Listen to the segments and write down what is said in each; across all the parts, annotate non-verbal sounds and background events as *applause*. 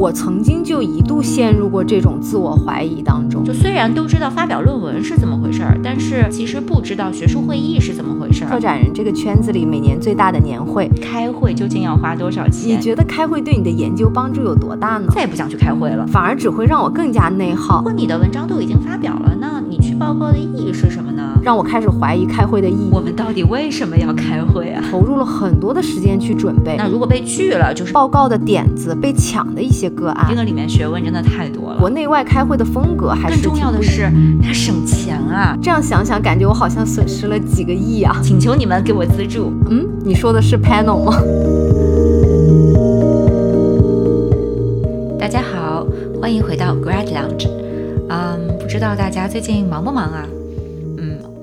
我曾经就一度陷入过这种自我怀疑当中。就虽然都知道发表论文是怎么回事儿，但是其实不知道学术会议是怎么回事儿。策展人这个圈子里，每年最大的年会，开会究竟要花多少钱？你觉得开会对你的研究帮助有多大呢？再也不想去开会了，反而只会让我更加内耗。如果你的文章都已经发表了，那你去报告的意义是什么呢？让我开始怀疑开会的意义。我们到底为什么要开会啊？投入了很多的时间去准备。那如果被拒了，就是报告的点子被抢的一些个案。这个里面学问真的太多了。国内外开会的风格还是更重要的是，它省钱啊。这样想想，感觉我好像损失了几个亿啊！请求你们给我资助。嗯，你说的是 panel 吗？大家好，欢迎回到 Grad Lounge。嗯，不知道大家最近忙不忙啊？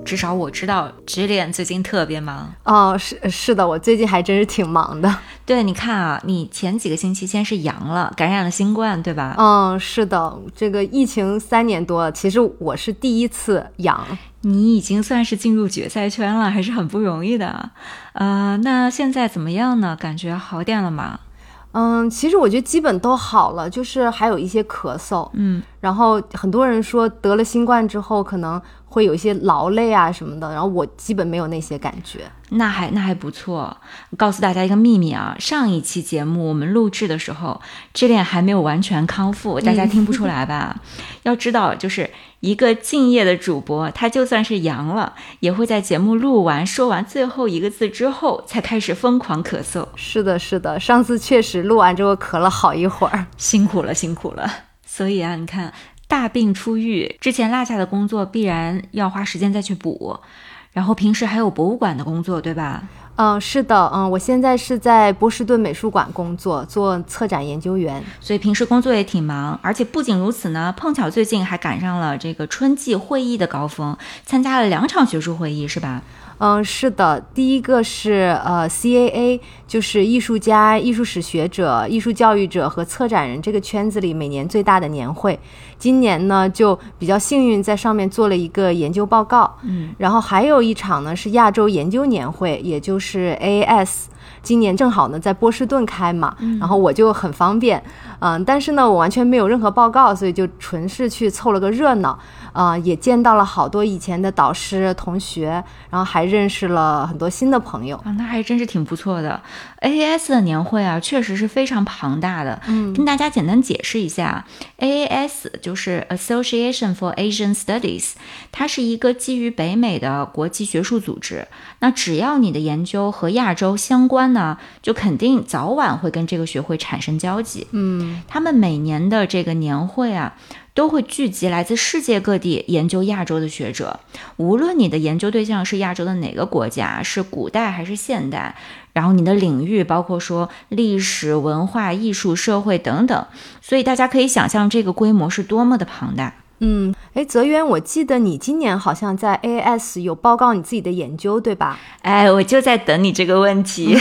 至少我知道直脸最近特别忙哦，是是的，我最近还真是挺忙的。对，你看啊，你前几个星期先是阳了，感染了新冠，对吧？嗯，是的，这个疫情三年多，其实我是第一次阳。你已经算是进入决赛圈了，还是很不容易的。呃，那现在怎么样呢？感觉好点了吗？嗯，其实我觉得基本都好了，就是还有一些咳嗽。嗯，然后很多人说得了新冠之后可能。会有一些劳累啊什么的，然后我基本没有那些感觉，那还那还不错。告诉大家一个秘密啊，上一期节目我们录制的时候，这脸还没有完全康复，*laughs* 大家听不出来吧？*laughs* 要知道，就是一个敬业的主播，他就算是阳了，也会在节目录完说完最后一个字之后，才开始疯狂咳嗽。是的，是的，上次确实录完之后咳了好一会儿，辛苦了，辛苦了。所以啊，你看。大病初愈之前落下的工作必然要花时间再去补，然后平时还有博物馆的工作，对吧？嗯，是的，嗯，我现在是在波士顿美术馆工作，做策展研究员，所以平时工作也挺忙。而且不仅如此呢，碰巧最近还赶上了这个春季会议的高峰，参加了两场学术会议，是吧？嗯，是的，第一个是呃，CAA，就是艺术家、艺术史学者、艺术教育者和策展人这个圈子里每年最大的年会。今年呢，就比较幸运，在上面做了一个研究报告。嗯，然后还有一场呢是亚洲研究年会，也就是 AAS。今年正好呢在波士顿开嘛，然后我就很方便。嗯，但是呢，我完全没有任何报告，所以就纯是去凑了个热闹。啊，也见到了好多以前的导师同学，然后还认识了很多新的朋友啊，那还真是挺不错的。AAS 的年会啊，确实是非常庞大的。嗯，跟大家简单解释一下，AAS 就是 Association for Asian Studies，它是一个基于北美的国际学术组织。那只要你的研究和亚洲相关呢，就肯定早晚会跟这个学会产生交集。嗯，他们每年的这个年会啊。都会聚集来自世界各地研究亚洲的学者，无论你的研究对象是亚洲的哪个国家，是古代还是现代，然后你的领域包括说历史文化、艺术、社会等等，所以大家可以想象这个规模是多么的庞大。嗯，哎，泽渊，我记得你今年好像在 AAS 有报告你自己的研究，对吧？哎，我就在等你这个问题。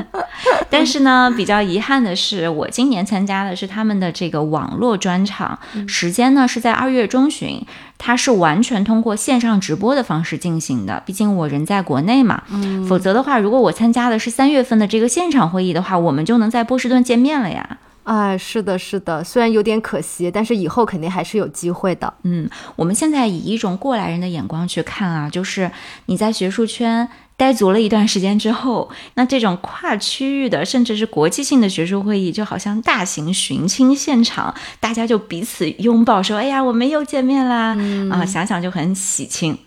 *laughs* 但是呢，比较遗憾的是，我今年参加的是他们的这个网络专场，时间呢是在二月中旬，它是完全通过线上直播的方式进行的。毕竟我人在国内嘛，否则的话，如果我参加的是三月份的这个现场会议的话，我们就能在波士顿见面了呀。哎，是的，是的，虽然有点可惜，但是以后肯定还是有机会的。嗯，我们现在以一种过来人的眼光去看啊，就是你在学术圈待足了一段时间之后，那这种跨区域的甚至是国际性的学术会议，就好像大型寻亲现场，大家就彼此拥抱，说：“哎呀，我们又见面啦！”啊，想想就很喜庆。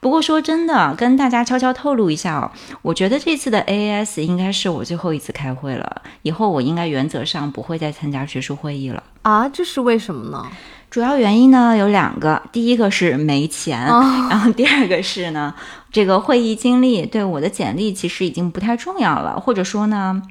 不过说真的，跟大家悄悄透露一下哦，我觉得这次的 AAS 应该是我最后一次开会了，以后我应该原则上不会再参加学术会议了啊，这是为什么呢？主要原因呢有两个，第一个是没钱，然后第二个是呢，这个会议经历对我的简历其实已经不太重要了，或者说呢。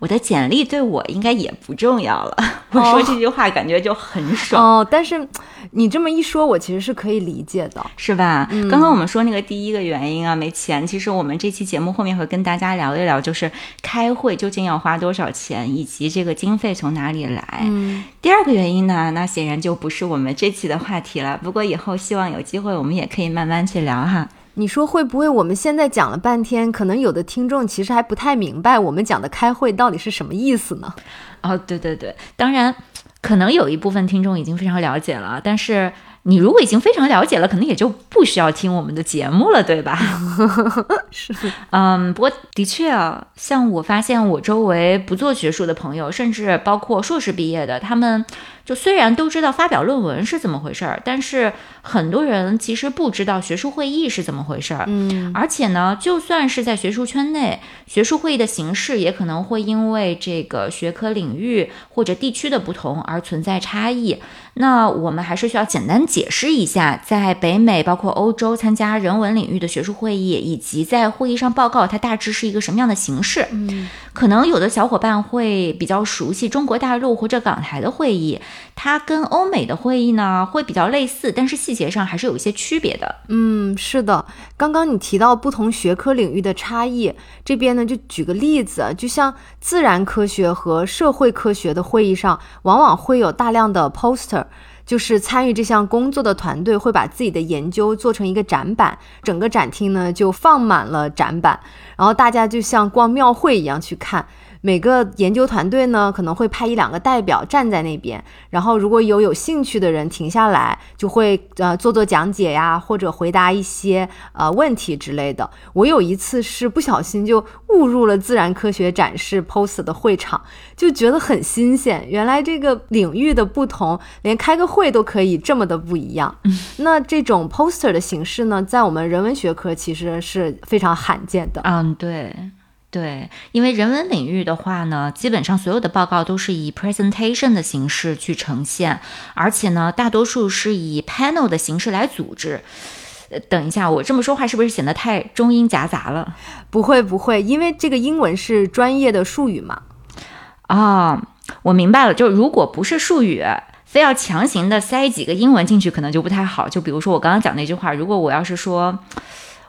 我的简历对我应该也不重要了。*laughs* 我说这句话感觉就很爽哦。但是你这么一说，我其实是可以理解的，是吧？刚刚我们说那个第一个原因啊，没钱。其实我们这期节目后面会跟大家聊一聊，就是开会究竟要花多少钱，以及这个经费从哪里来。嗯。第二个原因呢，那显然就不是我们这期的话题了。不过以后希望有机会，我们也可以慢慢去聊哈。你说会不会我们现在讲了半天，可能有的听众其实还不太明白我们讲的开会到底是什么意思呢？哦，对对对，当然，可能有一部分听众已经非常了解了，但是。你如果已经非常了解了，可能也就不需要听我们的节目了，对吧？*laughs* 是，嗯，不过的确啊，像我发现我周围不做学术的朋友，甚至包括硕士毕业的，他们。就虽然都知道发表论文是怎么回事儿，但是很多人其实不知道学术会议是怎么回事儿。嗯，而且呢，就算是在学术圈内，学术会议的形式也可能会因为这个学科领域或者地区的不同而存在差异。那我们还是需要简单解释一下，在北美包括欧洲参加人文领域的学术会议，以及在会议上报告，它大致是一个什么样的形式。嗯，可能有的小伙伴会比较熟悉中国大陆或者港台的会议。它跟欧美的会议呢会比较类似，但是细节上还是有一些区别的。嗯，是的。刚刚你提到不同学科领域的差异，这边呢就举个例子，就像自然科学和社会科学的会议上，往往会有大量的 poster，就是参与这项工作的团队会把自己的研究做成一个展板，整个展厅呢就放满了展板，然后大家就像逛庙会一样去看。每个研究团队呢，可能会派一两个代表站在那边，然后如果有有兴趣的人停下来，就会呃做做讲解呀，或者回答一些呃问题之类的。我有一次是不小心就误入了自然科学展示 poster 的会场，就觉得很新鲜。原来这个领域的不同，连开个会都可以这么的不一样。*laughs* 那这种 poster 的形式呢，在我们人文学科其实是非常罕见的。嗯，对。对，因为人文领域的话呢，基本上所有的报告都是以 presentation 的形式去呈现，而且呢，大多数是以 panel 的形式来组织。呃，等一下，我这么说话是不是显得太中英夹杂了？不会不会，因为这个英文是专业的术语嘛。啊，我明白了，就如果不是术语，非要强行的塞几个英文进去，可能就不太好。就比如说我刚刚讲那句话，如果我要是说。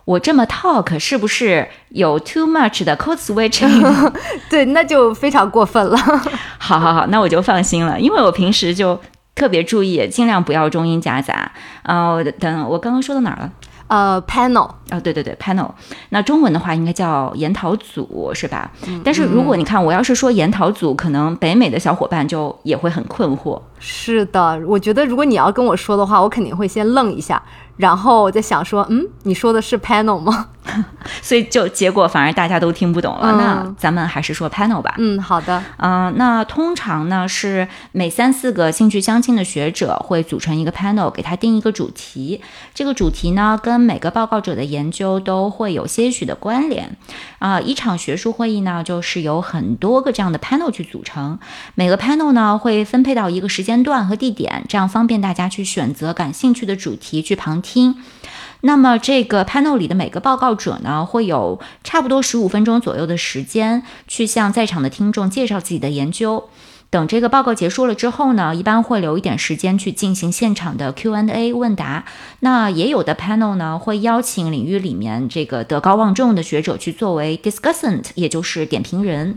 我这么 talk 是不是有 too much 的 code switching？*laughs* 对，那就非常过分了。*laughs* 好好好，那我就放心了，因为我平时就特别注意，尽量不要中英夹杂。呃，等我刚刚说到哪儿了？呃，panel 啊，对对对，panel。那中文的话应该叫研讨组是吧？但是如果你看我要是说研讨组，可能北美的小伙伴就也会很困惑。是的，我觉得如果你要跟我说的话，我肯定会先愣一下。然后我在想说，嗯，你说的是 panel 吗？*laughs* 所以就结果反而大家都听不懂了。那咱们还是说 panel 吧。嗯，好的。嗯，那通常呢是每三四个兴趣相近的学者会组成一个 panel，给他定一个主题。这个主题呢跟每个报告者的研究都会有些许的关联。啊，一场学术会议呢就是由很多个这样的 panel 去组成，每个 panel 呢会分配到一个时间间段和地点，这样方便大家去选择感兴趣的主题去旁听。听，那么这个 panel 里的每个报告者呢，会有差不多十五分钟左右的时间，去向在场的听众介绍自己的研究。等这个报告结束了之后呢，一般会留一点时间去进行现场的 Q&A 问答。那也有的 panel 呢，会邀请领域里面这个德高望重的学者去作为 discussant，也就是点评人。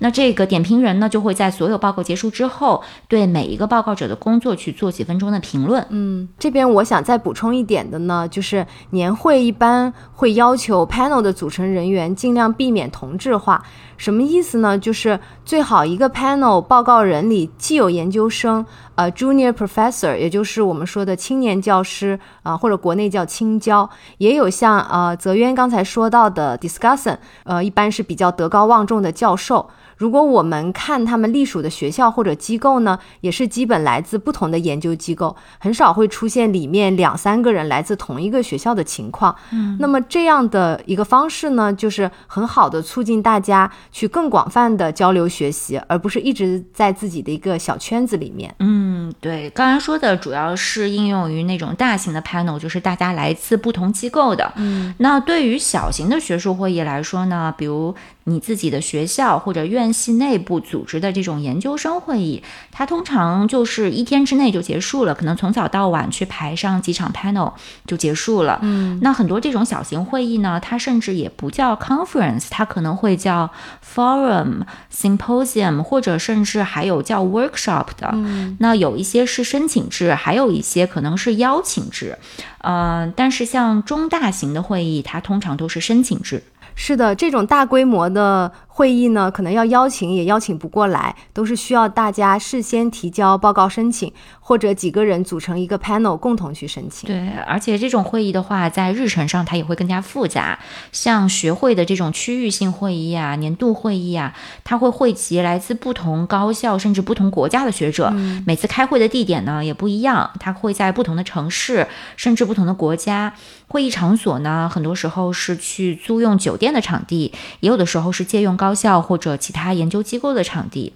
那这个点评人呢，就会在所有报告结束之后，对每一个报告者的工作去做几分钟的评论。嗯，这边我想再补充一点的呢，就是年会一般会要求 panel 的组成人员尽量避免同质化。什么意思呢？就是最好一个 panel 报告人里既有研究生，呃，junior professor，也就是我们说的青年教师啊，或者国内叫青教，也有像呃泽渊刚才说到的 discussant，呃，一般是比较德高望重的教授。如果我们看他们隶属的学校或者机构呢，也是基本来自不同的研究机构，很少会出现里面两三个人来自同一个学校的情况。嗯，那么这样的一个方式呢，就是很好的促进大家去更广泛的交流学习，而不是一直在自己的一个小圈子里面。嗯，对，刚才说的主要是应用于那种大型的 panel，就是大家来自不同机构的。嗯，那对于小型的学术会议来说呢，比如。你自己的学校或者院系内部组织的这种研究生会议，它通常就是一天之内就结束了，可能从早到晚去排上几场 panel 就结束了。嗯，那很多这种小型会议呢，它甚至也不叫 conference，它可能会叫 forum、symposium，或者甚至还有叫 workshop 的。嗯，那有一些是申请制，还有一些可能是邀请制。嗯，但是像中大型的会议，它通常都是申请制。是的，这种大规模的会议呢，可能要邀请也邀请不过来，都是需要大家事先提交报告申请，或者几个人组成一个 panel 共同去申请。对，而且这种会议的话，在日程上它也会更加复杂。像学会的这种区域性会议啊、年度会议啊，它会汇集来自不同高校甚至不同国家的学者。嗯每次开会的地点呢也不一样，它会在不同的城市，甚至不同的国家。会议场所呢，很多时候是去租用酒店的场地，也有的时候是借用高校或者其他研究机构的场地。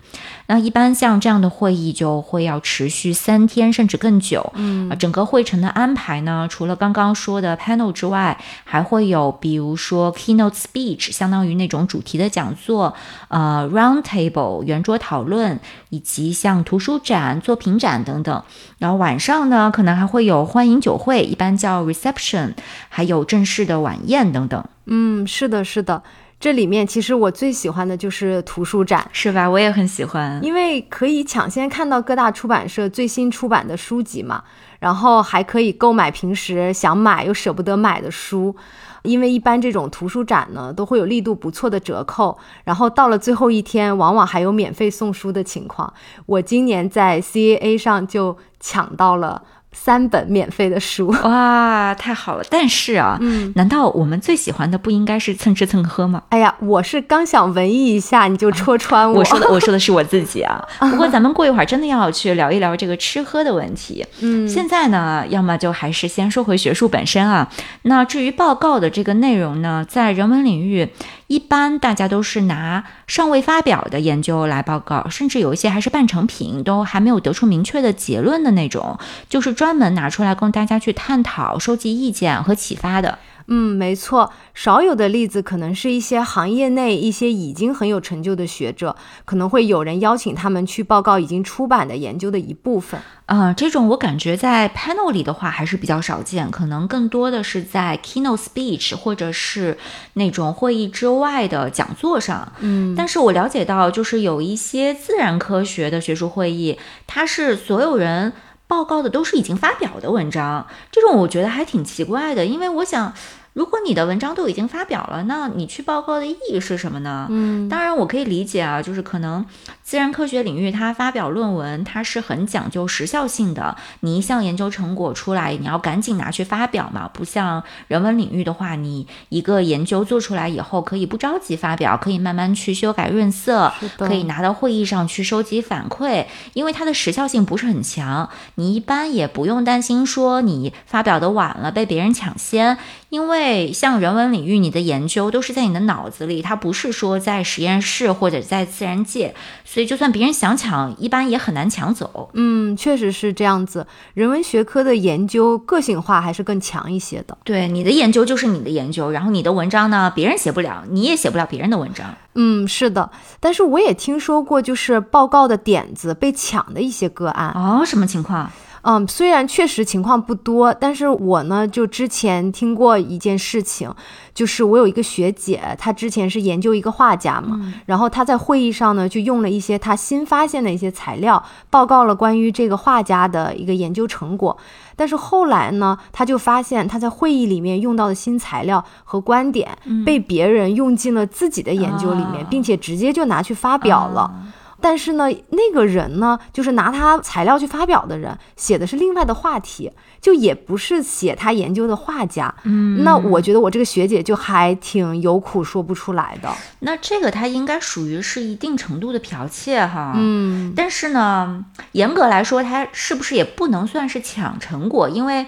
那一般像这样的会议就会要持续三天甚至更久。嗯啊，整个会程的安排呢，除了刚刚说的 panel 之外，还会有比如说 keynote speech，相当于那种主题的讲座，呃，round table 圆桌讨论，以及像图书展、作品展等等。然后晚上呢，可能还会有欢迎酒会，一般叫 reception，还有正式的晚宴等等，嗯，是的，是的。这里面其实我最喜欢的就是图书展，是吧？我也很喜欢。因为可以抢先看到各大出版社最新出版的书籍嘛，然后还可以购买平时想买又舍不得买的书。因为一般这种图书展呢，都会有力度不错的折扣，然后到了最后一天，往往还有免费送书的情况。我今年在 CAA 上就抢到了三本免费的书。哇，太好了！但是啊，嗯，难道我们最喜欢的不应该是蹭吃蹭喝吗？哎呀，我是刚想文艺一下，你就戳穿我。我说的，我说的是我自己啊。*laughs* 不过咱们过一会儿真的要去聊一聊这个吃喝的问题。嗯，现在呢，要么就还是先说回学术本身啊。那至于报告的这个内容呢，在人文领域，一般大家都是拿尚未发表的研究来报告，甚至有一些还是半成品，都还没有得出明确的结论的那种，就是专门拿出来供大家去探讨、收集意见和启发的。嗯，没错，少有的例子可能是一些行业内一些已经很有成就的学者，可能会有人邀请他们去报告已经出版的研究的一部分。啊、这种我感觉在 panel 里的话还是比较少见，可能更多的是在 keynote speech 或者是那种会议之外的讲座上。嗯但是我了解到，就是有一些自然科学的学术会议，它是所有人报告的都是已经发表的文章，这种我觉得还挺奇怪的，因为我想。如果你的文章都已经发表了，那你去报告的意义是什么呢？嗯当然，我可以理解啊，就是可能自然科学领域它发表论文，它是很讲究时效性的。你一项研究成果出来，你要赶紧拿去发表嘛，不像人文领域的话，你一个研究做出来以后，可以不着急发表，可以慢慢去修改润色，可以拿到会议上去收集反馈，因为它的时效性不是很强，你一般也不用担心说你发表的晚了被别人抢先，因为像人文领域，你的研究都是在你的脑子里，它不是说在实验室或者在自然界，所以就算别人想抢，一般也很难抢走。嗯，确实是这样子。人文学科的研究个性化还是更强一些的。对，你的研究就是你的研究，然后你的文章呢，别人写不了，你也写不了别人的文章。嗯，是的。但是我也听说过，就是报告的点子被抢的一些个案。哦，什么情况？嗯，虽然确实情况不多，但是我呢，就之前听过一件事情，就是我有一个学姐，她之前是研究一个画家嘛，然后她在会议上呢，就用了一些她新发现的一些材料，报告了关于这个画家的一个研究成果。但是后来呢，她就发现她在会议里面用到的新材料和观点，被别人用进了自己的研究里面，啊并且直接就拿去发表了。啊但是呢，那个人呢，就是拿他材料去发表的人，写的是另外的话题，就也不是写他研究的画家。嗯，那我觉得我这个学姐就还挺有苦说不出来的。那这个他应该属于是一定程度的剽窃哈。嗯但是呢，严格来说，他是不是也不能算是抢成果？因为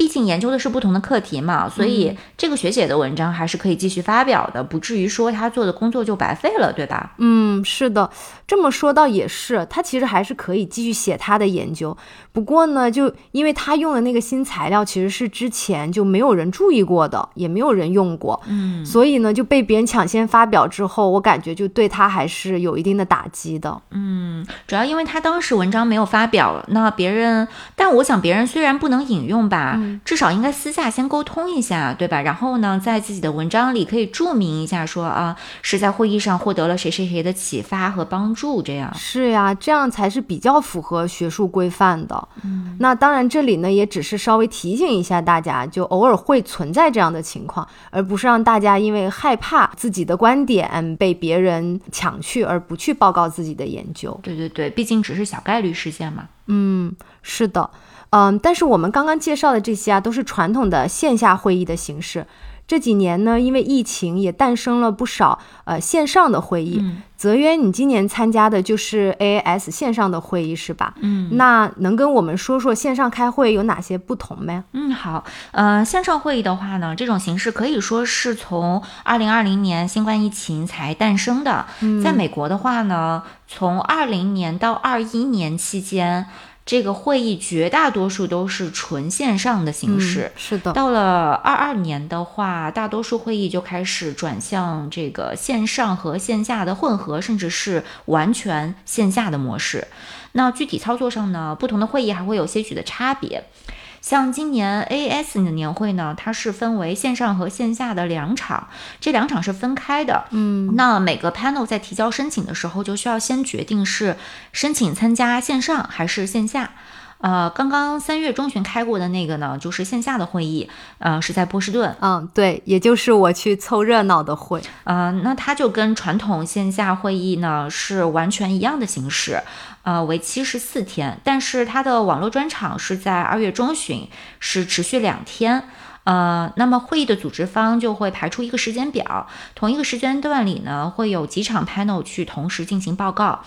毕竟研究的是不同的课题嘛，所以这个学姐的文章还是可以继续发表的，不至于说她做的工作就白费了，对吧？嗯，是的，这么说倒也是，她其实还是可以继续写她的研究。不过呢，就因为她用的那个新材料其实是之前就没有人注意过的，也没有人用过，嗯，所以呢就被别人抢先发表之后，我感觉就对她还是有一定的打击的。嗯，主要因为她当时文章没有发表，那别人，但我想别人虽然不能引用吧。至少应该私下先沟通一下，对吧？然后呢，在自己的文章里可以注明一下，说啊是在会议上获得了谁谁谁的启发和帮助，这样是呀，这样才是比较符合学术规范的。嗯，那当然，这里呢也只是稍微提醒一下大家，就偶尔会存在这样的情况，而不是让大家因为害怕自己的观点被别人抢去而不去报告自己的研究。对对对，毕竟只是小概率事件嘛。嗯，是的。嗯，但是我们刚刚介绍的这些啊，都是传统的线下会议的形式。这几年呢，因为疫情，也诞生了不少呃线上的会议。泽渊，你今年参加的就是 AAS 线上的会议是吧？嗯，那能跟我们说说线上开会有哪些不同吗？嗯，好，呃，线上会议的话呢，这种形式可以说是从二零二零年新冠疫情才诞生的。在美国的话呢，从二零年到二一年期间。这个会议绝大多数都是纯线上的形式，是的。到了二二年的话，大多数会议就开始转向这个线上和线下的混合，甚至是完全线下的模式。那具体操作上呢，不同的会议还会有些许的差别。像今年 AAS 的年会呢，它是分为线上和线下的两场，这两场是分开的。嗯，那每个 panel 在提交申请的时候，就需要先决定是申请参加线上还是线下。呃，刚刚三月中旬开过的那个呢，就是线下的会议，呃，是在波士顿。嗯，对，也就是我去凑热闹的会。呃，那它就跟传统线下会议呢是完全一样的形式，呃，为期十四天，但是它的网络专场是在二月中旬，是持续两天。呃，那么会议的组织方就会排出一个时间表，同一个时间段里呢，会有几场 panel 去同时进行报告。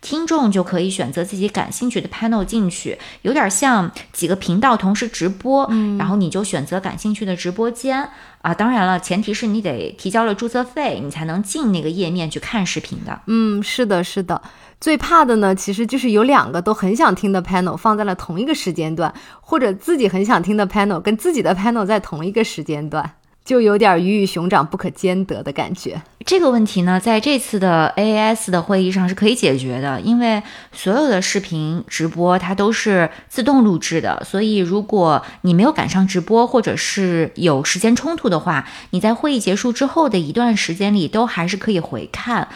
听众就可以选择自己感兴趣的 panel 进去，有点像几个频道同时直播，嗯，然后你就选择感兴趣的直播间啊。当然了，前提是你得提交了注册费，你才能进那个页面去看视频的。嗯，是的，是的。最怕的呢，其实就是有两个都很想听的 panel 放在了同一个时间段，或者自己很想听的 panel 跟自己的 panel 在同一个时间段。就有点鱼与熊掌不可兼得的感觉。这个问题呢，在这次的 AAS 的会议上是可以解决的，因为所有的视频直播它都是自动录制的，所以如果你没有赶上直播，或者是有时间冲突的话，你在会议结束之后的一段时间里都还是可以回看。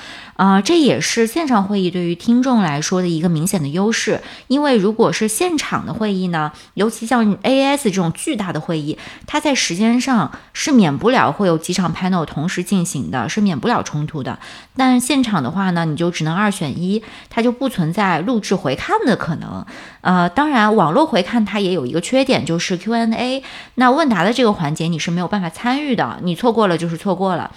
啊，这也是线上会议对于听众来说的一个明显的优势，因为如果是现场的会议呢，尤其像 AAS 这种巨大的会议，它在时间上是免不了会有几场 panel 同时进行的，是免不了冲突的。但现场的话呢，你就只能二选一，它就不存在录制回看的可能。呃，当然，网络回看它也有一个缺点，就是 Q&A，那问答的这个环节你是没有办法参与的，你错过了就是错过了。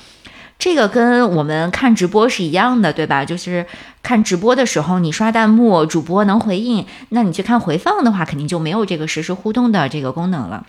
这个跟我们看直播是一样的，对吧？就是看直播的时候，你刷弹幕，主播能回应，那你去看回放的话，肯定就没有这个实时互动的这个功能了。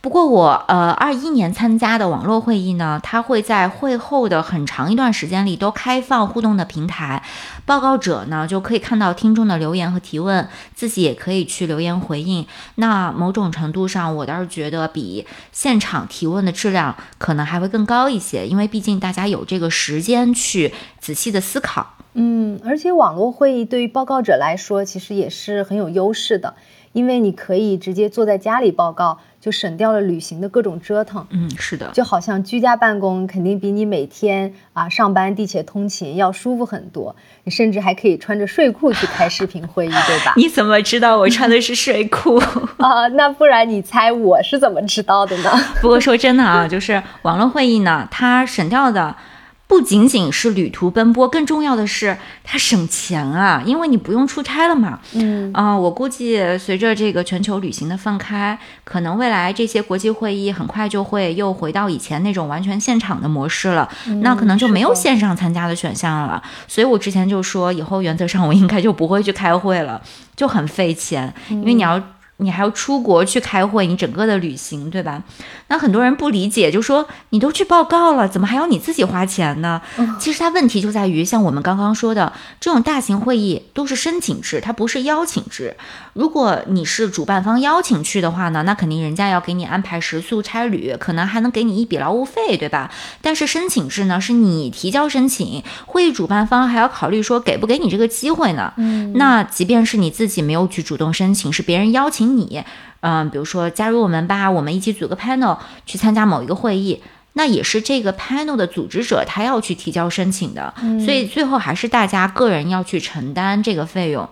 不过我呃二一年参加的网络会议呢，它会在会后的很长一段时间里都开放互动的平台，报告者呢就可以看到听众的留言和提问，自己也可以去留言回应。那某种程度上，我倒是觉得比现场提问的质量可能还会更高一些，因为毕竟大家有这个时间去仔细的思考。嗯，而且网络会议对于报告者来说，其实也是很有优势的，因为你可以直接坐在家里报告。就省掉了旅行的各种折腾，嗯，是的，就好像居家办公肯定比你每天啊上班地铁通勤要舒服很多，你甚至还可以穿着睡裤去开视频会议，对吧？*laughs* 你怎么知道我穿的是睡裤 *laughs* 啊？那不然你猜我是怎么知道的呢？*laughs* 不过说真的啊，就是网络会议呢，它省掉的。不仅仅是旅途奔波，更重要的是它省钱啊，因为你不用出差了嘛。嗯啊，我估计随着这个全球旅行的放开，可能未来这些国际会议很快就会又回到以前那种完全现场的模式了，那可能就没有线上参加的选项了。所以我之前就说，以后原则上我应该就不会去开会了，就很费钱，因为你要。你还要出国去开会，你整个的旅行，对吧？那很多人不理解，就说你都去报告了，怎么还要你自己花钱呢？其实它问题就在于，像我们刚刚说的，这种大型会议都是申请制，它不是邀请制。如果你是主办方邀请去的话呢，那肯定人家要给你安排食宿差旅，可能还能给你一笔劳务费，对吧？但是申请制呢，是你提交申请，会议主办方还要考虑说给不给你这个机会呢？嗯，那即便是你自己没有去主动申请，是别人邀请。你，嗯，比如说加入我们吧，我们一起组个 panel 去参加某一个会议，那也是这个 panel 的组织者他要去提交申请的，所以最后还是大家个人要去承担这个费用。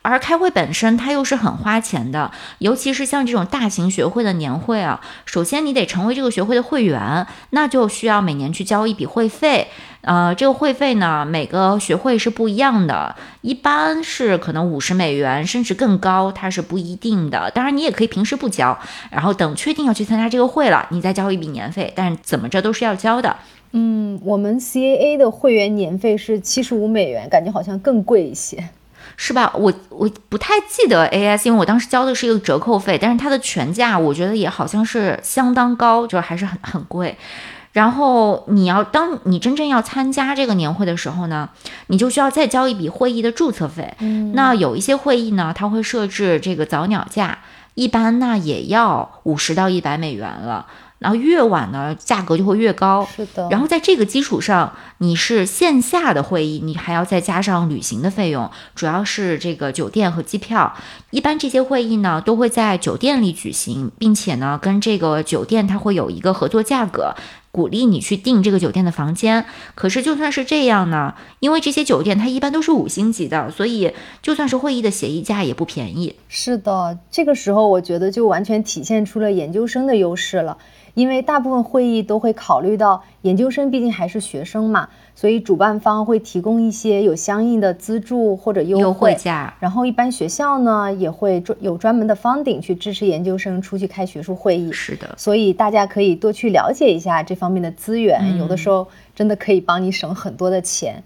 而开会本身它又是很花钱的，尤其是像这种大型学会的年会啊，首先你得成为这个学会的会员，那就需要每年去交一笔会费。呃，这个会费呢，每个学会是不一样的，一般是可能五十美元，甚至更高，它是不一定的。当然，你也可以平时不交，然后等确定要去参加这个会了，你再交一笔年费。但是怎么着都是要交的。嗯，我们 CAA 的会员年费是七十五美元，感觉好像更贵一些。是吧？我我不太记得 AS，因为我当时交的是一个折扣费，但是它的全价我觉得也好像是相当高，就是还是很很贵。然后你要当你真正要参加这个年会的时候呢，你就需要再交一笔会议的注册费。嗯，那有一些会议呢，它会设置这个早鸟价，一般那也要五十到一百美元了。然后越晚呢，价格就会越高。是的。然后在这个基础上，你是线下的会议，你还要再加上旅行的费用，主要是这个酒店和机票。一般这些会议呢，都会在酒店里举行，并且呢，跟这个酒店它会有一个合作价格，鼓励你去订这个酒店的房间。可是就算是这样呢，因为这些酒店它一般都是五星级的，所以就算是会议的协议价也不便宜。是的，这个时候我觉得就完全体现出了研究生的优势了。因为大部分会议都会考虑到研究生毕竟还是学生嘛，所以主办方会提供一些有相应的资助或者优惠价。然后一般学校呢也会专有专门的方顶去支持研究生出去开学术会议。是的，所以大家可以多去了解一下这方面的资源，有的时候真的可以帮你省很多的钱。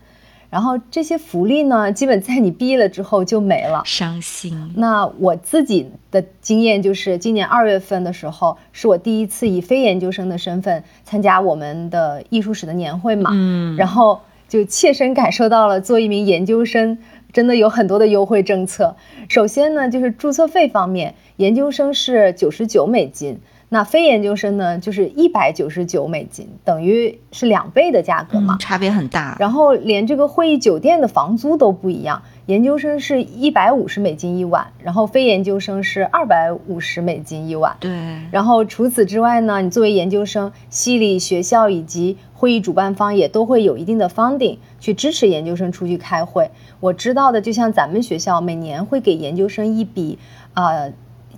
然后这些福利呢，*laughs* 基本在你毕业了之后就没了，伤心。那我自己的经验就是，今年二月份的时候，是我第一次以非研究生的身份参加我们的艺术史的年会嘛，嗯，然后就切身感受到了做一名研究生真的有很多的优惠政策。首先呢，就是注册费方面，研究生是九十九美金。那非研究生呢，就是一百九十九美金，等于是两倍的价格嘛，差别很大。然后连这个会议酒店的房租都不一样，研究生是一百五十美金一晚，然后非研究生是二百五十美金一晚。对。然后除此之外呢，你作为研究生，系里、学校以及会议主办方也都会有一定的 funding 去支持研究生出去开会。我知道的，就像咱们学校每年会给研究生一笔，呃。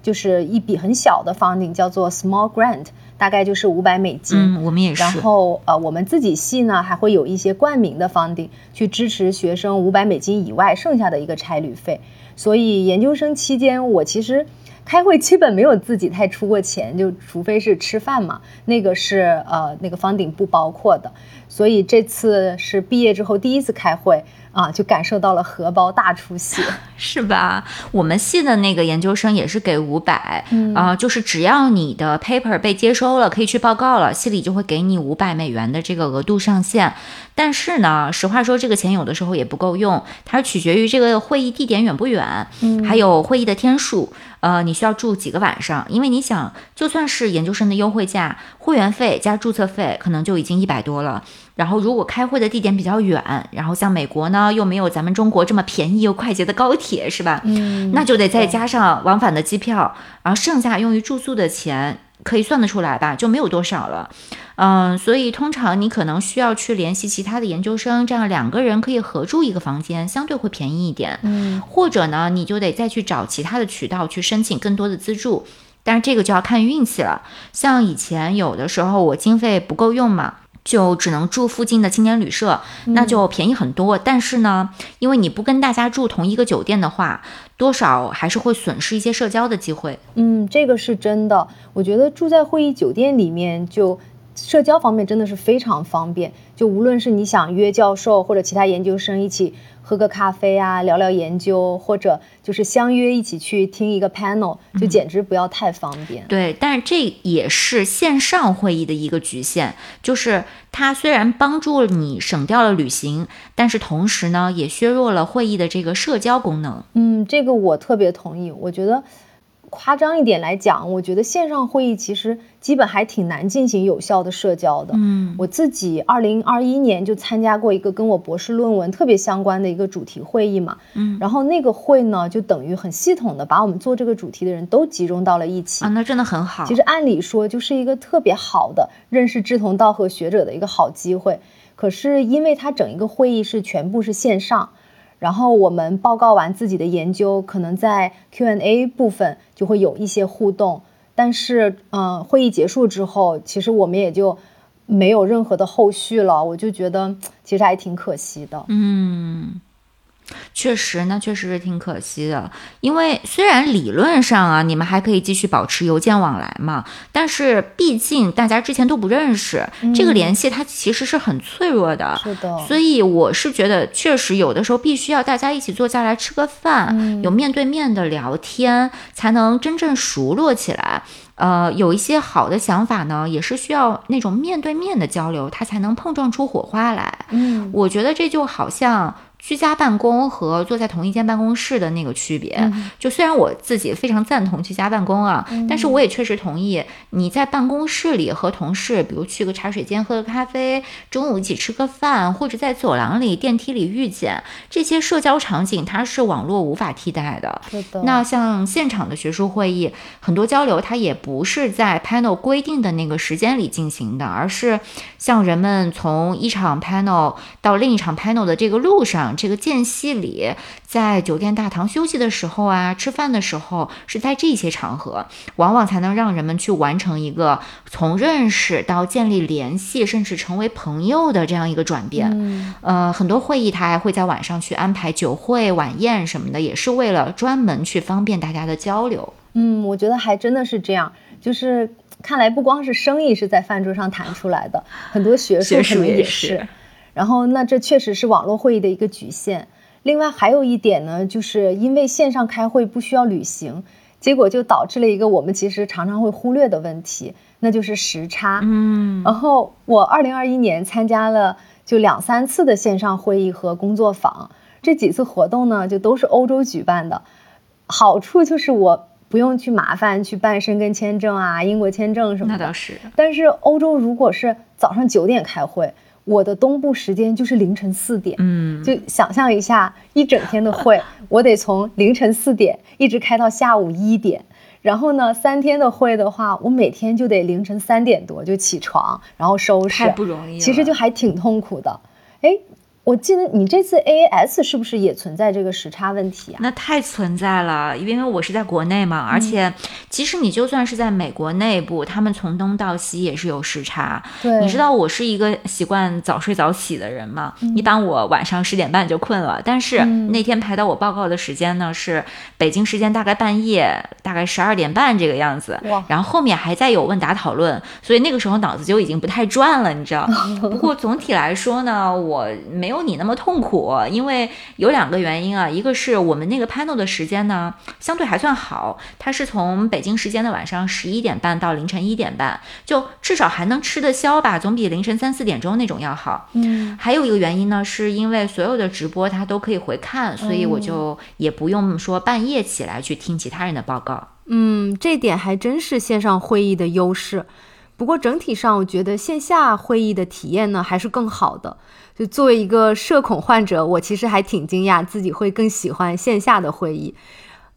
就是一笔很小的 funding，叫做 small grant，大概就是五百美金。嗯，我们也是。然后呃，我们自己系呢还会有一些冠名的 funding，去支持学生五百美金以外剩下的一个差旅费。所以研究生期间，我其实开会基本没有自己太出过钱，就除非是吃饭嘛，那个是呃那个 funding 不包括的。所以这次是毕业之后第一次开会。啊，就感受到了荷包大出血，*laughs* 是吧？我们系的那个研究生也是给五百，啊，就是只要你的 paper 被接收了，可以去报告了，系里就会给你五百美元的这个额度上限。但是呢，实话说，这个钱有的时候也不够用，它取决于这个会议地点远不远，嗯，还有会议的天数，呃，你需要住几个晚上？因为你想，就算是研究生的优惠价，会员费加注册费可能就已经一百多了。然后，如果开会的地点比较远，然后像美国呢，又没有咱们中国这么便宜又快捷的高铁，是吧？嗯，那就得再加上往返的机票，然后剩下用于住宿的钱可以算得出来吧，就没有多少了。嗯，所以通常你可能需要去联系其他的研究生，这样两个人可以合住一个房间，相对会便宜一点。嗯，或者呢，你就得再去找其他的渠道去申请更多的资助，但是这个就要看运气了。像以前有的时候我经费不够用嘛。就只能住附近的青年旅社，那就便宜很多。但是呢，因为你不跟大家住同一个酒店的话，多少还是会损失一些社交的机会。嗯，这个是真的。我觉得住在会议酒店里面就社交方面真的是非常方便。就无论是你想约教授或者其他研究生一起喝个咖啡啊，聊聊研究，或者就是相约一起去听一个 panel，就简直不要太方便。对，但是这也是线上会议的一个局限，就是它虽然帮助了你省掉了旅行，但是同时呢，也削弱了会议的这个社交功能。嗯，这个我特别同意。我觉得。夸张一点来讲，我觉得线上会议其实基本还挺难进行有效的社交的。嗯，我自己二零二一年就参加过一个跟我博士论文特别相关的一个主题会议嘛。嗯，然后那个会呢，就等于很系统的把我们做这个主题的人都集中到了一起啊，那真的很好。其实按理说就是一个特别好的认识志同道合学者的一个好机会，可是因为它整一个会议是全部是线上。然后我们报告完自己的研究，可能在 Q&A 部分就会有一些互动，但是，嗯，会议结束之后，其实我们也就没有任何的后续了。我就觉得其实还挺可惜的。嗯。确实，那确实是挺可惜的。因为虽然理论上啊，你们还可以继续保持邮件往来嘛，但是毕竟大家之前都不认识，这个联系它其实是很脆弱的。是的。所以我是觉得，确实有的时候必须要大家一起坐下来吃个饭，有面对面的聊天，才能真正熟络起来。呃，有一些好的想法呢，也是需要那种面对面的交流，它才能碰撞出火花来。嗯，我觉得这就好像。居家办公和坐在同一间办公室的那个区别，就虽然我自己非常赞同居家办公啊，但是我也确实同意你在办公室里和同事，比如去个茶水间喝个咖啡，中午一起吃个饭，或者在走廊里、电梯里遇见这些社交场景，它是网络无法替代的。那像现场的学术会议，很多交流它也不是在 panel 规定的那个时间里进行的，而是像人们从一场 panel 到另一场 panel 的这个路上。这个间隙里，在酒店大堂休息的时候啊，吃饭的时候，是在这些场合，往往才能让人们去完成一个从认识到建立联系，甚至成为朋友的这样一个转变。嗯，呃，很多会议他还会在晚上去安排酒会、晚宴什么的，也是为了专门去方便大家的交流。嗯，我觉得还真的是这样，就是看来不光是生意是在饭桌上谈出来的，很多学术可能也是。然后，那这确实是网络会议的一个局限。另外还有一点呢，就是因为线上开会不需要旅行，结果就导致了一个我们其实常常会忽略的问题，那就是时差。嗯。然后我二零二一年参加了就两三次的线上会议和工作坊，这几次活动呢就都是欧洲举办的，好处就是我不用去麻烦去办申根签证啊、英国签证什么的。那倒是。但是欧洲如果是早上九点开会。我的东部时间就是凌晨四点，嗯，就想象一下一整天的会，*laughs* 我得从凌晨四点一直开到下午一点，然后呢，三天的会的话，我每天就得凌晨三点多就起床，然后收拾，太不容易，其实就还挺痛苦的，哎。我记得你这次 A A S 是不是也存在这个时差问题啊？那太存在了，因为我是在国内嘛，而且其实你就算是在美国内部，他们从东到西也是有时差。对，你知道我是一个习惯早睡早起的人嘛？一般我晚上十点半就困了，但是那天排到我报告的时间呢是北京时间大概半夜，大概十二点半这个样子。哇！然后后面还在有问答讨论，所以那个时候脑子就已经不太转了，你知道。*laughs* 不过总体来说呢，我没有。没有你那么痛苦，因为有两个原因啊，一个是我们那个 panel 的时间呢，相对还算好，它是从北京时间的晚上十一点半到凌晨一点半，就至少还能吃得消吧，总比凌晨三四点钟那种要好。嗯，还有一个原因呢，是因为所有的直播它都可以回看，所以我就也不用说半夜起来去听其他人的报告。嗯，这点还真是线上会议的优势。不过整体上，我觉得线下会议的体验呢还是更好的。就作为一个社恐患者，我其实还挺惊讶自己会更喜欢线下的会议。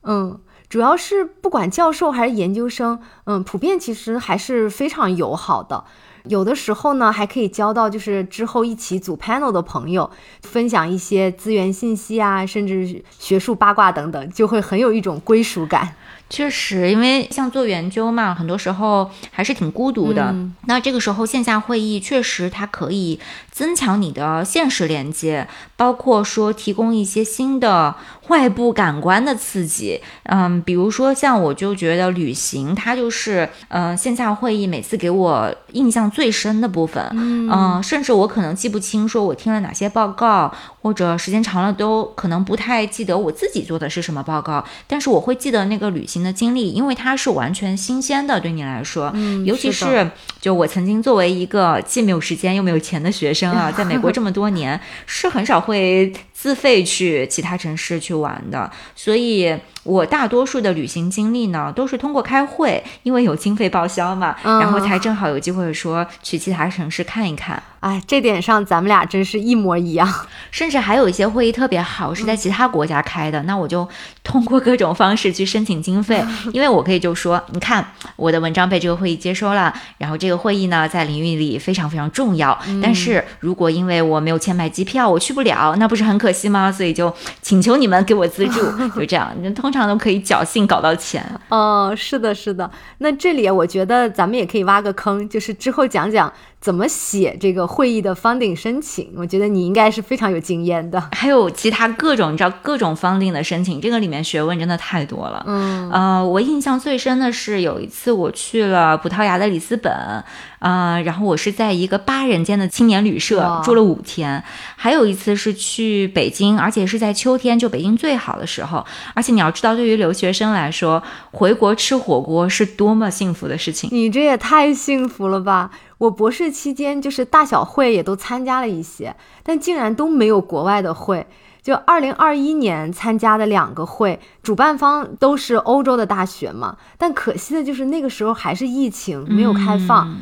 嗯，主要是不管教授还是研究生，嗯，普遍其实还是非常友好的。有的时候呢，还可以交到就是之后一起组 panel 的朋友，分享一些资源信息啊，甚至学术八卦等等，就会很有一种归属感。确实，因为像做研究嘛，很多时候还是挺孤独的。那这个时候线下会议确实它可以增强你的现实连接，包括说提供一些新的外部感官的刺激。嗯，比如说像我就觉得旅行，它就是嗯线下会议每次给我印象。最深的部分。嗯，甚至我可能记不清，说我听了哪些报告，或者时间长了都可能不太记得我自己做的是什么报告。但是我会记得那个旅行的经历，因为它是完全新鲜的，对你来说。嗯，尤其是就我曾经作为一个既没有时间又没有钱的学生啊，*laughs* 在美国这么多年，是很少会自费去其他城市去玩的，所以。我大多数的旅行经历呢，都是通过开会，因为有经费报销嘛，然后才正好有机会说去其他城市看一看。哎，这点上咱们俩真是一模一样。*laughs* 甚至还有一些会议特别好，是在其他国家开的，那我就通过各种方式去申请经费，*laughs* 因为我可以就说，你看我的文章被这个会议接收了，然后这个会议呢在领域里非常非常重要。但是如果因为我没有钱买机票，我去不了，那不是很可惜吗？所以就请求你们给我资助，*laughs* 就这样，通常都可以侥幸搞到钱。哦，是的，是的。那这里我觉得咱们也可以挖个坑，就是之后讲讲。怎么写这个会议的 funding 申请？我觉得你应该是非常有经验的。*laughs* 还有其他各种，你知道各种 funding 的申请，这个里面学问真的太多了。嗯，呃，我印象最深的是有一次我去了葡萄牙的里斯本，呃，然后我是在一个八人间的青年旅社住了五天。还有一次是去北京，而且是在秋天，就北京最好的时候。而且你要知道，对于留学生来说，回国吃火锅是多么幸福的事情。你这也太幸福了吧！我博士期间就是大小会也都参加了一些，但竟然都没有国外的会。就二零二一年参加的两个会，主办方都是欧洲的大学嘛，但可惜的就是那个时候还是疫情没有开放。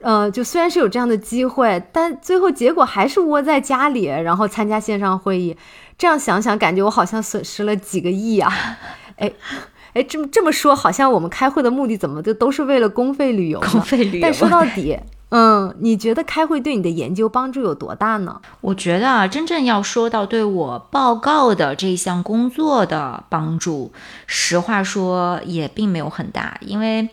呃，就虽然是有这样的机会，但最后结果还是窝在家里，然后参加线上会议。这样想想，感觉我好像损失了几个亿啊！哎。*laughs* 哎，这么这么说，好像我们开会的目的怎么就都是为了公费旅游？公费旅游。但说到 *laughs* 底，嗯，你觉得开会对你的研究帮助有多大呢？我觉得啊，真正要说到对我报告的这项工作的帮助，实话说也并没有很大。因为，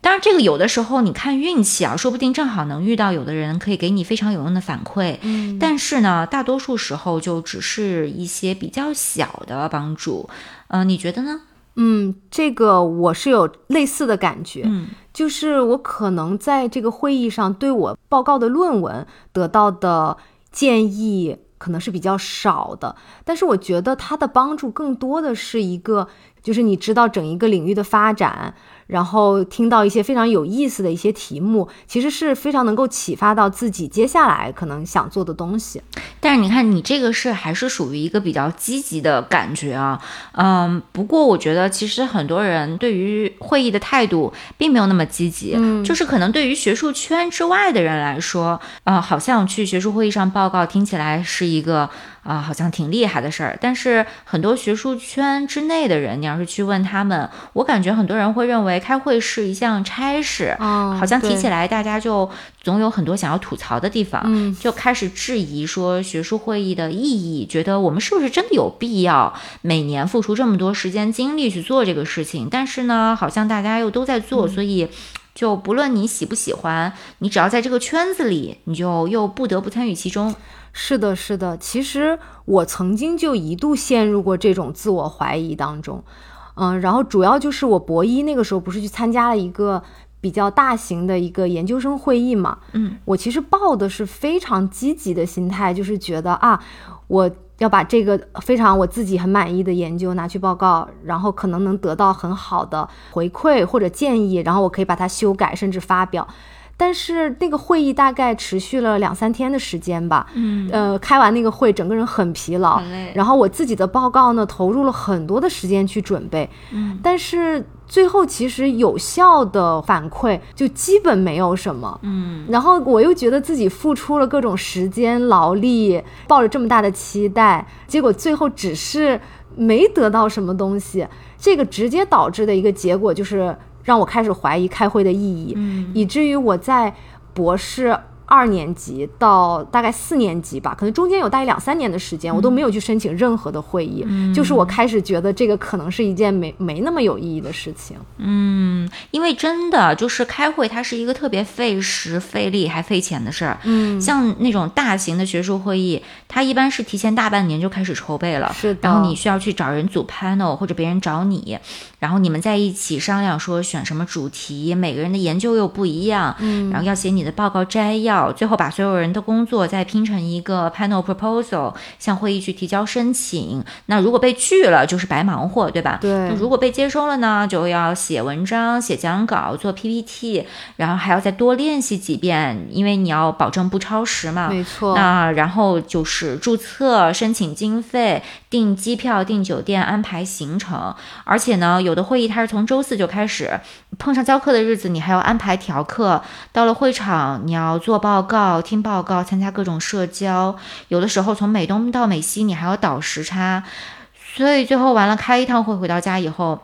当然这个有的时候你看运气啊，说不定正好能遇到有的人可以给你非常有用的反馈。嗯。但是呢，大多数时候就只是一些比较小的帮助。嗯，你觉得呢？嗯，这个我是有类似的感觉，嗯，就是我可能在这个会议上对我报告的论文得到的建议可能是比较少的，但是我觉得它的帮助更多的是一个，就是你知道整一个领域的发展。然后听到一些非常有意思的一些题目，其实是非常能够启发到自己接下来可能想做的东西。但是你看，你这个是还是属于一个比较积极的感觉啊。嗯，不过我觉得其实很多人对于会议的态度并没有那么积极。嗯，就是可能对于学术圈之外的人来说，呃，好像去学术会议上报告听起来是一个。啊，好像挺厉害的事儿，但是很多学术圈之内的人，你要是去问他们，我感觉很多人会认为开会是一项差事，好像提起来大家就总有很多想要吐槽的地方，就开始质疑说学术会议的意义，觉得我们是不是真的有必要每年付出这么多时间精力去做这个事情？但是呢，好像大家又都在做，所以就不论你喜不喜欢，你只要在这个圈子里，你就又不得不参与其中。是的，是的。其实我曾经就一度陷入过这种自我怀疑当中，嗯，然后主要就是我博一那个时候不是去参加了一个比较大型的一个研究生会议嘛，嗯，我其实抱的是非常积极的心态，就是觉得啊，我要把这个非常我自己很满意的研究拿去报告，然后可能能得到很好的回馈或者建议，然后我可以把它修改甚至发表。但是那个会议大概持续了两三天的时间吧，嗯，呃，开完那个会，整个人很疲劳，然后我自己的报告呢，投入了很多的时间去准备，嗯，但是最后其实有效的反馈就基本没有什么，嗯，然后我又觉得自己付出了各种时间劳力，抱着这么大的期待，结果最后只是没得到什么东西，这个直接导致的一个结果就是。让我开始怀疑开会的意义，以至于我在博士二年级到大概四年级吧，可能中间有大概两三年的时间，我都没有去申请任何的会议，就是我开始觉得这个可能是一件没没那么有意义的事情。嗯，因为真的就是开会，它是一个特别费时、费力还费钱的事儿。嗯，像那种大型的学术会议，它一般是提前大半年就开始筹备了，是的。然后你需要去找人组 panel，或者别人找你，然后你们在一起商量说选什么主题，每个人的研究又不一样，嗯，然后要写你的报告摘要，最后把所有人的工作再拼成一个 panel proposal，向会议去提交申请。那如果被拒了，就是白忙活，对吧？对。如果被接收了呢，就要写文章、写讲稿、做 PPT，然后还要再多练习几遍，因为你要保证不超时嘛。没错。那然后就是注册、申请经费、订机票、订酒店、安排行程，而且呢，有的会议它是从周四就开始，碰上教课的日子，你还要安排调课。到了会场，你要做报告、听报告、参加各种社交，有的时候从美东到美西，你还要倒时差。所以最后完了开一趟会，回到家以后，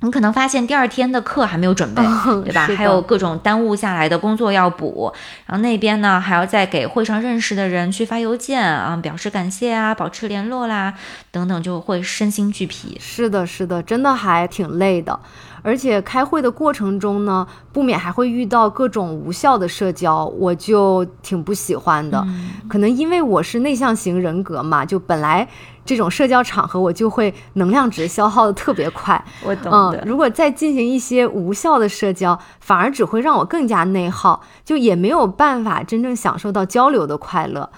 你可能发现第二天的课还没有准备，对吧？还有各种耽误下来的工作要补，然后那边呢还要再给会上认识的人去发邮件啊，表示感谢啊，保持联络啦，等等，就会身心俱疲。是的，是的，真的还挺累的。而且开会的过程中呢，不免还会遇到各种无效的社交，我就挺不喜欢的。可能因为我是内向型人格嘛，就本来这种社交场合我就会能量值消耗的特别快。我懂嗯，如果再进行一些无效的社交，反而只会让我更加内耗，就也没有办法真正享受到交流的快乐。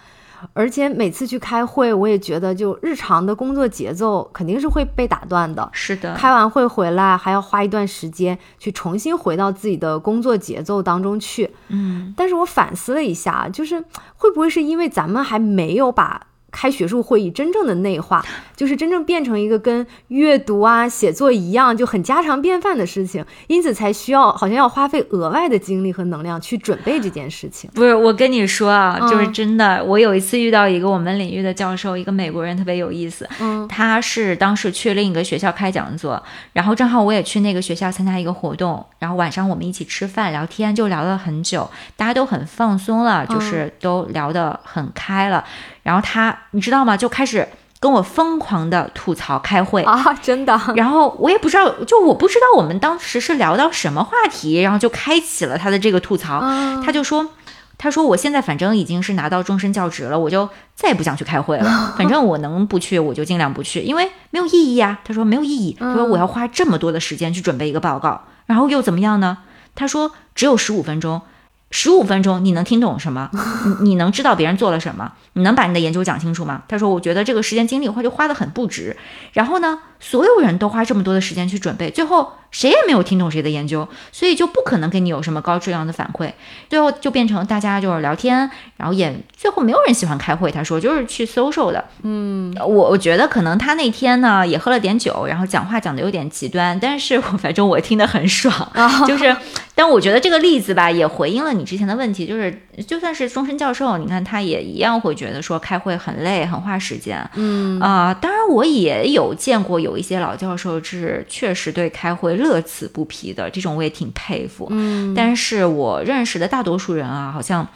而且每次去开会，我也觉得就日常的工作节奏肯定是会被打断的。是的，开完会回来还要花一段时间去重新回到自己的工作节奏当中去。嗯，但是我反思了一下，就是会不会是因为咱们还没有把。开学术会议真正的内化，就是真正变成一个跟阅读啊、写作一样就很家常便饭的事情，因此才需要好像要花费额外的精力和能量去准备这件事情。不是，我跟你说啊，就是真的。我有一次遇到一个我们领域的教授，一个美国人，特别有意思。嗯，他是当时去另一个学校开讲座，然后正好我也去那个学校参加一个活动，然后晚上我们一起吃饭聊天，就聊了很久，大家都很放松了，就是都聊得很开了。然后他，你知道吗？就开始跟我疯狂的吐槽开会啊，真的。然后我也不知道，就我不知道我们当时是聊到什么话题，然后就开启了他的这个吐槽。他就说，他说我现在反正已经是拿到终身教职了，我就再也不想去开会了。*laughs* 反正我能不去，我就尽量不去，因为没有意义啊。他说没有意义，他说我要花这么多的时间去准备一个报告，然后又怎么样呢？他说只有十五分钟。十五分钟，你能听懂什么？你你能知道别人做了什么？你能把你的研究讲清楚吗？他说：“我觉得这个时间精力话就花得很不值。”然后呢，所有人都花这么多的时间去准备，最后谁也没有听懂谁的研究，所以就不可能给你有什么高质量的反馈。最后就变成大家就是聊天，然后也最后没有人喜欢开会。他说就是去 social 的。嗯，我我觉得可能他那天呢也喝了点酒，然后讲话讲的有点极端，但是我反正我听得很爽，*laughs* 就是。但我觉得这个例子吧，也回应了你之前的问题，就是就算是终身教授，你看他也一样会觉得说开会很累，很花时间。嗯啊，当然我也有见过有一些老教授是确实对开会乐此不疲的，这种我也挺佩服。嗯，但是我认识的大多数人啊，好像。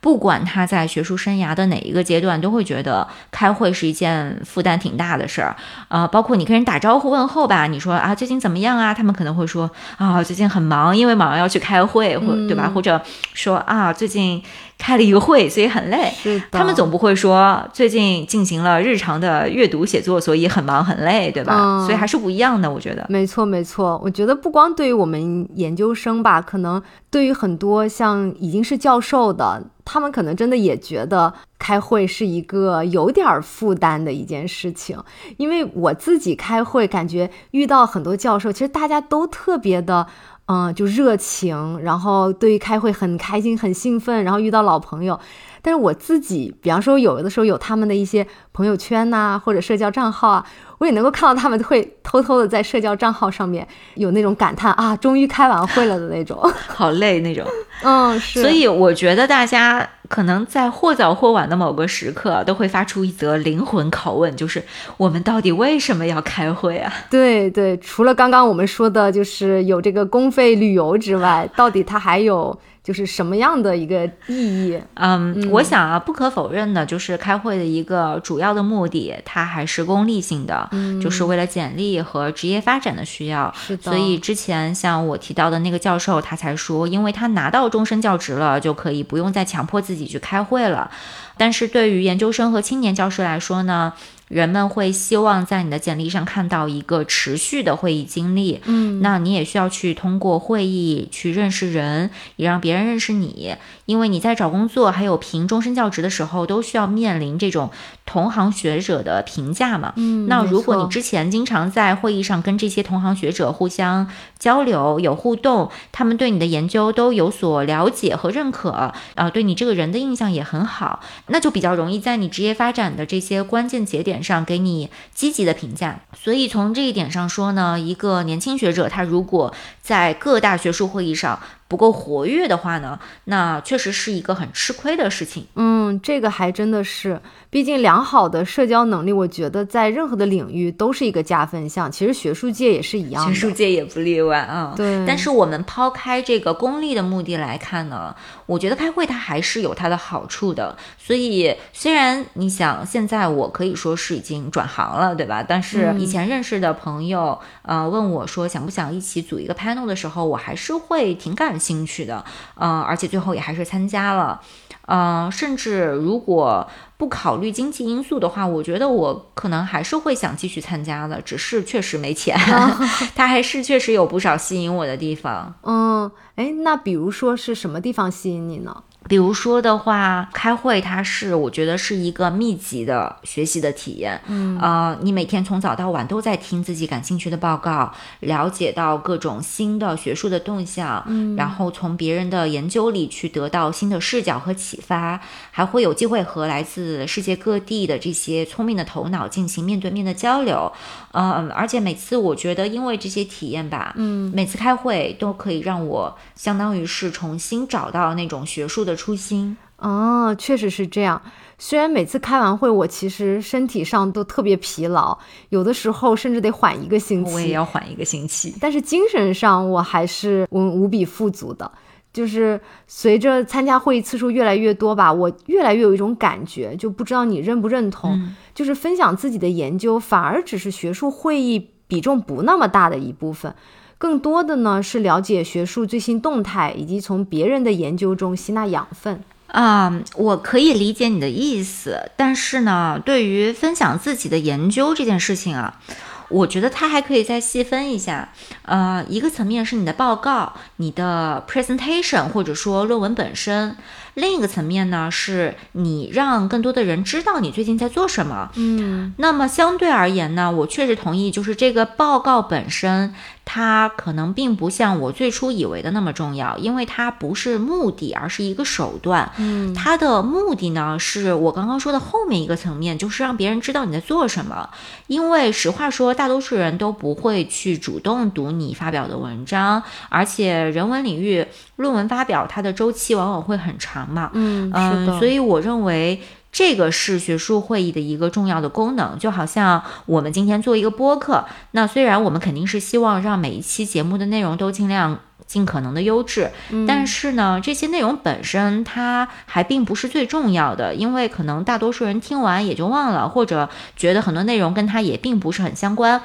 不管他在学术生涯的哪一个阶段，都会觉得开会是一件负担挺大的事儿，呃，包括你跟人打招呼问候吧，你说啊最近怎么样啊，他们可能会说啊最近很忙，因为马上要去开会，或对吧？或者说啊最近。开了一个会，所以很累。他们总不会说最近进行了日常的阅读写作，所以很忙很累，对吧？所以还是不一样的，我觉得。没错，没错。我觉得不光对于我们研究生吧，可能对于很多像已经是教授的，他们可能真的也觉得开会是一个有点负担的一件事情。因为我自己开会，感觉遇到很多教授，其实大家都特别的。嗯，就热情，然后对于开会很开心、很兴奋，然后遇到老朋友。但是我自己，比方说有的时候有他们的一些朋友圈呐，或者社交账号啊，我也能够看到他们会偷偷的在社交账号上面有那种感叹啊，终于开完会了的那种，*laughs* 好累那种。嗯，是。所以我觉得大家。可能在或早或晚的某个时刻，都会发出一则灵魂拷问，就是我们到底为什么要开会啊？*laughs* 对对，除了刚刚我们说的，就是有这个公费旅游之外，到底它还有？就是什么样的一个意义？嗯，我想啊，不可否认的就是开会的一个主要的目的，它还是功利性的，就是为了简历和职业发展的需要。是的。所以之前像我提到的那个教授，他才说，因为他拿到终身教职了，就可以不用再强迫自己去开会了。但是对于研究生和青年教师来说呢？人们会希望在你的简历上看到一个持续的会议经历，嗯，那你也需要去通过会议去认识人，也让别人认识你，因为你在找工作还有评终身教职的时候，都需要面临这种同行学者的评价嘛，嗯，那如果你之前经常在会议上跟这些同行学者互相交流有互动，他们对你的研究都有所了解和认可，啊，对你这个人的印象也很好，那就比较容易在你职业发展的这些关键节点。上给你积极的评价，所以从这一点上说呢，一个年轻学者他如果在各大学术会议上。不够活跃的话呢，那确实是一个很吃亏的事情。嗯，这个还真的是，毕竟良好的社交能力，我觉得在任何的领域都是一个加分项。其实学术界也是一样，学术界也不例外啊。对。但是我们抛开这个功利的目的来看呢，我觉得开会它还是有它的好处的。所以虽然你想现在我可以说是已经转行了，对吧？但是以前认识的朋友，呃，问我说想不想一起组一个 panel 的时候，我还是会挺感。兴趣的，呃，而且最后也还是参加了，嗯，甚至如果不考虑经济因素的话，我觉得我可能还是会想继续参加的，只是确实没钱，*laughs* 它还是确实有不少吸引我的地方。嗯，哎，那比如说是什么地方吸引你呢？比如说的话，开会它是我觉得是一个密集的学习的体验。嗯，呃，你每天从早到晚都在听自己感兴趣的报告，了解到各种新的学术的动向，嗯，然后从别人的研究里去得到新的视角和启发，还会有机会和来自世界各地的这些聪明的头脑进行面对面的交流。嗯，而且每次我觉得，因为这些体验吧，嗯，每次开会都可以让我相当于是重新找到那种学术的初心。哦，确实是这样。虽然每次开完会，我其实身体上都特别疲劳，有的时候甚至得缓一个星期。我也要缓一个星期，但是精神上我还是无无比富足的。就是随着参加会议次数越来越多吧，我越来越有一种感觉，就不知道你认不认同，就是分享自己的研究，反而只是学术会议比重不那么大的一部分，更多的呢是了解学术最新动态，以及从别人的研究中吸纳养分。啊，我可以理解你的意思，但是呢，对于分享自己的研究这件事情啊。我觉得它还可以再细分一下，呃，一个层面是你的报告、你的 presentation 或者说论文本身，另一个层面呢是你让更多的人知道你最近在做什么。嗯，那么相对而言呢，我确实同意，就是这个报告本身。它可能并不像我最初以为的那么重要，因为它不是目的，而是一个手段。嗯，它的目的呢，是我刚刚说的后面一个层面，就是让别人知道你在做什么。因为实话说，大多数人都不会去主动读你发表的文章，而且人文领域论文发表它的周期往往会很长嘛。嗯嗯，所以我认为。这个是学术会议的一个重要的功能，就好像我们今天做一个播客，那虽然我们肯定是希望让每一期节目的内容都尽量尽可能的优质，但是呢，这些内容本身它还并不是最重要的，因为可能大多数人听完也就忘了，或者觉得很多内容跟它也并不是很相关。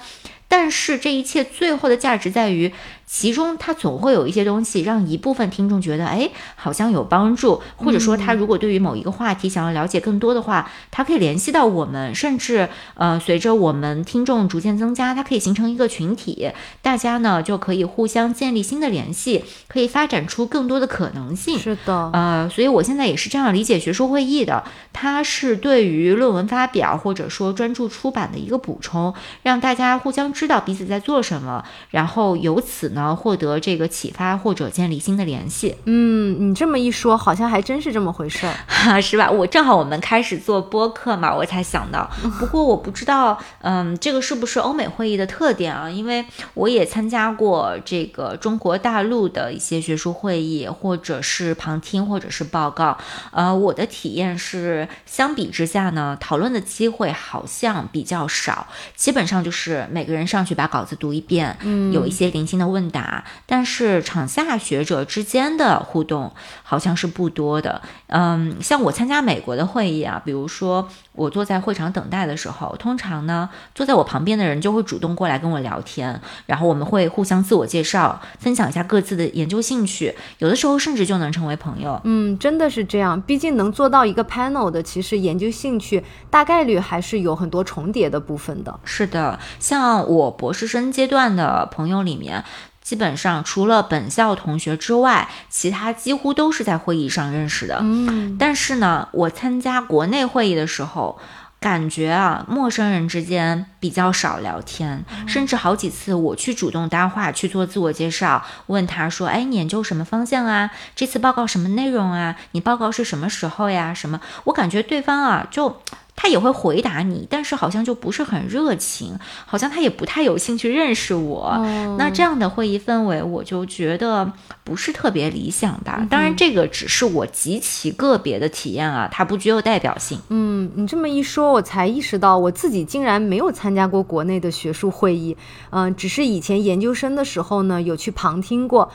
但是这一切最后的价值在于。其中，它总会有一些东西让一部分听众觉得，哎，好像有帮助，或者说他如果对于某一个话题想要了解更多的话，他可以联系到我们，甚至，呃，随着我们听众逐渐增加，它可以形成一个群体，大家呢就可以互相建立新的联系，可以发展出更多的可能性。是的，呃，所以我现在也是这样理解学术会议的，它是对于论文发表或者说专注出版的一个补充，让大家互相知道彼此在做什么，然后由此呢。呃，获得这个启发或者建立新的联系。嗯，你这么一说，好像还真是这么回事儿，*laughs* 是吧？我正好我们开始做播客嘛，我才想到。*laughs* 不过我不知道，嗯，这个是不是欧美会议的特点啊？因为我也参加过这个中国大陆的一些学术会议，或者是旁听，或者是报告。呃，我的体验是，相比之下呢，讨论的机会好像比较少，基本上就是每个人上去把稿子读一遍，嗯，有一些零星的问。问答，但是场下学者之间的互动好像是不多的。嗯，像我参加美国的会议啊，比如说我坐在会场等待的时候，通常呢，坐在我旁边的人就会主动过来跟我聊天，然后我们会互相自我介绍，分享一下各自的研究兴趣，有的时候甚至就能成为朋友。嗯，真的是这样。毕竟能做到一个 panel 的，其实研究兴趣大概率还是有很多重叠的部分的。是的，像我博士生阶段的朋友里面。基本上除了本校同学之外，其他几乎都是在会议上认识的。嗯，但是呢，我参加国内会议的时候，感觉啊，陌生人之间比较少聊天，甚至好几次我去主动搭话去做自我介绍，问他说：“哎，你研究什么方向啊？这次报告什么内容啊？你报告是什么时候呀？什么？”我感觉对方啊，就。他也会回答你，但是好像就不是很热情，好像他也不太有兴趣认识我。那这样的会议氛围，我就觉得不是特别理想吧。当然，这个只是我极其个别的体验啊，它不具有代表性。嗯，你这么一说，我才意识到我自己竟然没有参加过国内的学术会议。嗯，只是以前研究生的时候呢，有去旁听过。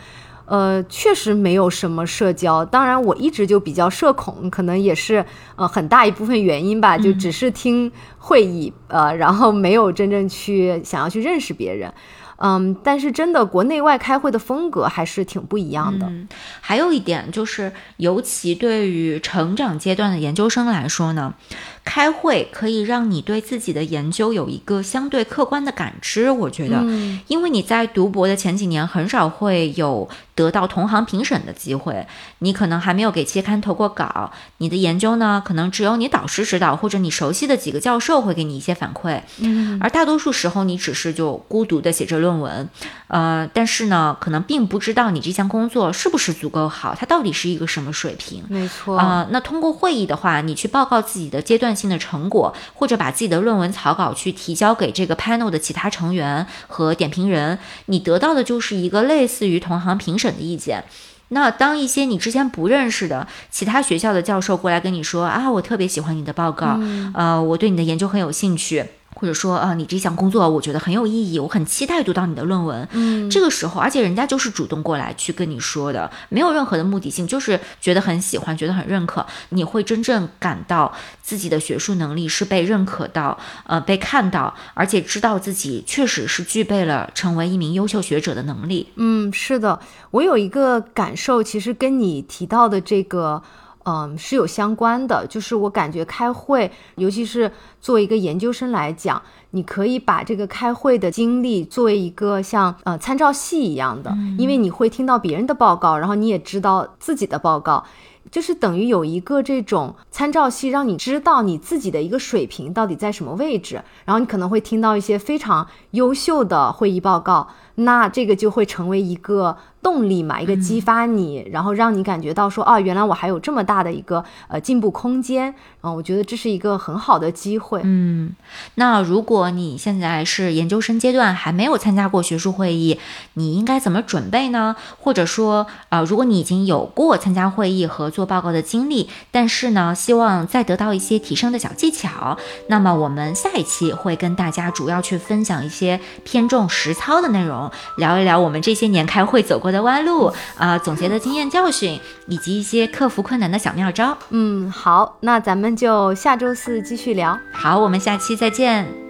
呃，确实没有什么社交。当然，我一直就比较社恐，可能也是呃很大一部分原因吧。就只是听会议，呃，然后没有真正去想要去认识别人。嗯，但是真的国内外开会的风格还是挺不一样的。还有一点就是，尤其对于成长阶段的研究生来说呢。开会可以让你对自己的研究有一个相对客观的感知，我觉得，因为你在读博的前几年很少会有得到同行评审的机会，你可能还没有给期刊投过稿，你的研究呢，可能只有你导师指导或者你熟悉的几个教授会给你一些反馈，嗯，而大多数时候你只是就孤独的写着论文，呃，但是呢，可能并不知道你这项工作是不是足够好，它到底是一个什么水平，没错啊，那通过会议的话，你去报告自己的阶段。性的成果，或者把自己的论文草稿去提交给这个 panel 的其他成员和点评人，你得到的就是一个类似于同行评审的意见。那当一些你之前不认识的其他学校的教授过来跟你说啊，我特别喜欢你的报告，呃，我对你的研究很有兴趣。或者说啊，你这项工作我觉得很有意义，我很期待读到你的论文。嗯，这个时候，而且人家就是主动过来去跟你说的，没有任何的目的性，就是觉得很喜欢，觉得很认可。你会真正感到自己的学术能力是被认可到，呃，被看到，而且知道自己确实是具备了成为一名优秀学者的能力。嗯，是的，我有一个感受，其实跟你提到的这个。嗯，是有相关的，就是我感觉开会，尤其是作为一个研究生来讲，你可以把这个开会的经历作为一个像呃参照系一样的，因为你会听到别人的报告，然后你也知道自己的报告，就是等于有一个这种参照系，让你知道你自己的一个水平到底在什么位置，然后你可能会听到一些非常优秀的会议报告，那这个就会成为一个。动力嘛，一个激发你，然后让你感觉到说，哦，原来我还有这么大的一个呃进步空间，嗯，我觉得这是一个很好的机会。嗯，那如果你现在是研究生阶段，还没有参加过学术会议，你应该怎么准备呢？或者说，呃，如果你已经有过参加会议和做报告的经历，但是呢，希望再得到一些提升的小技巧，那么我们下一期会跟大家主要去分享一些偏重实操的内容，聊一聊我们这些年开会走过。的弯路啊，总结的经验教训，以及一些克服困难的小妙招。嗯，好，那咱们就下周四继续聊。好，我们下期再见。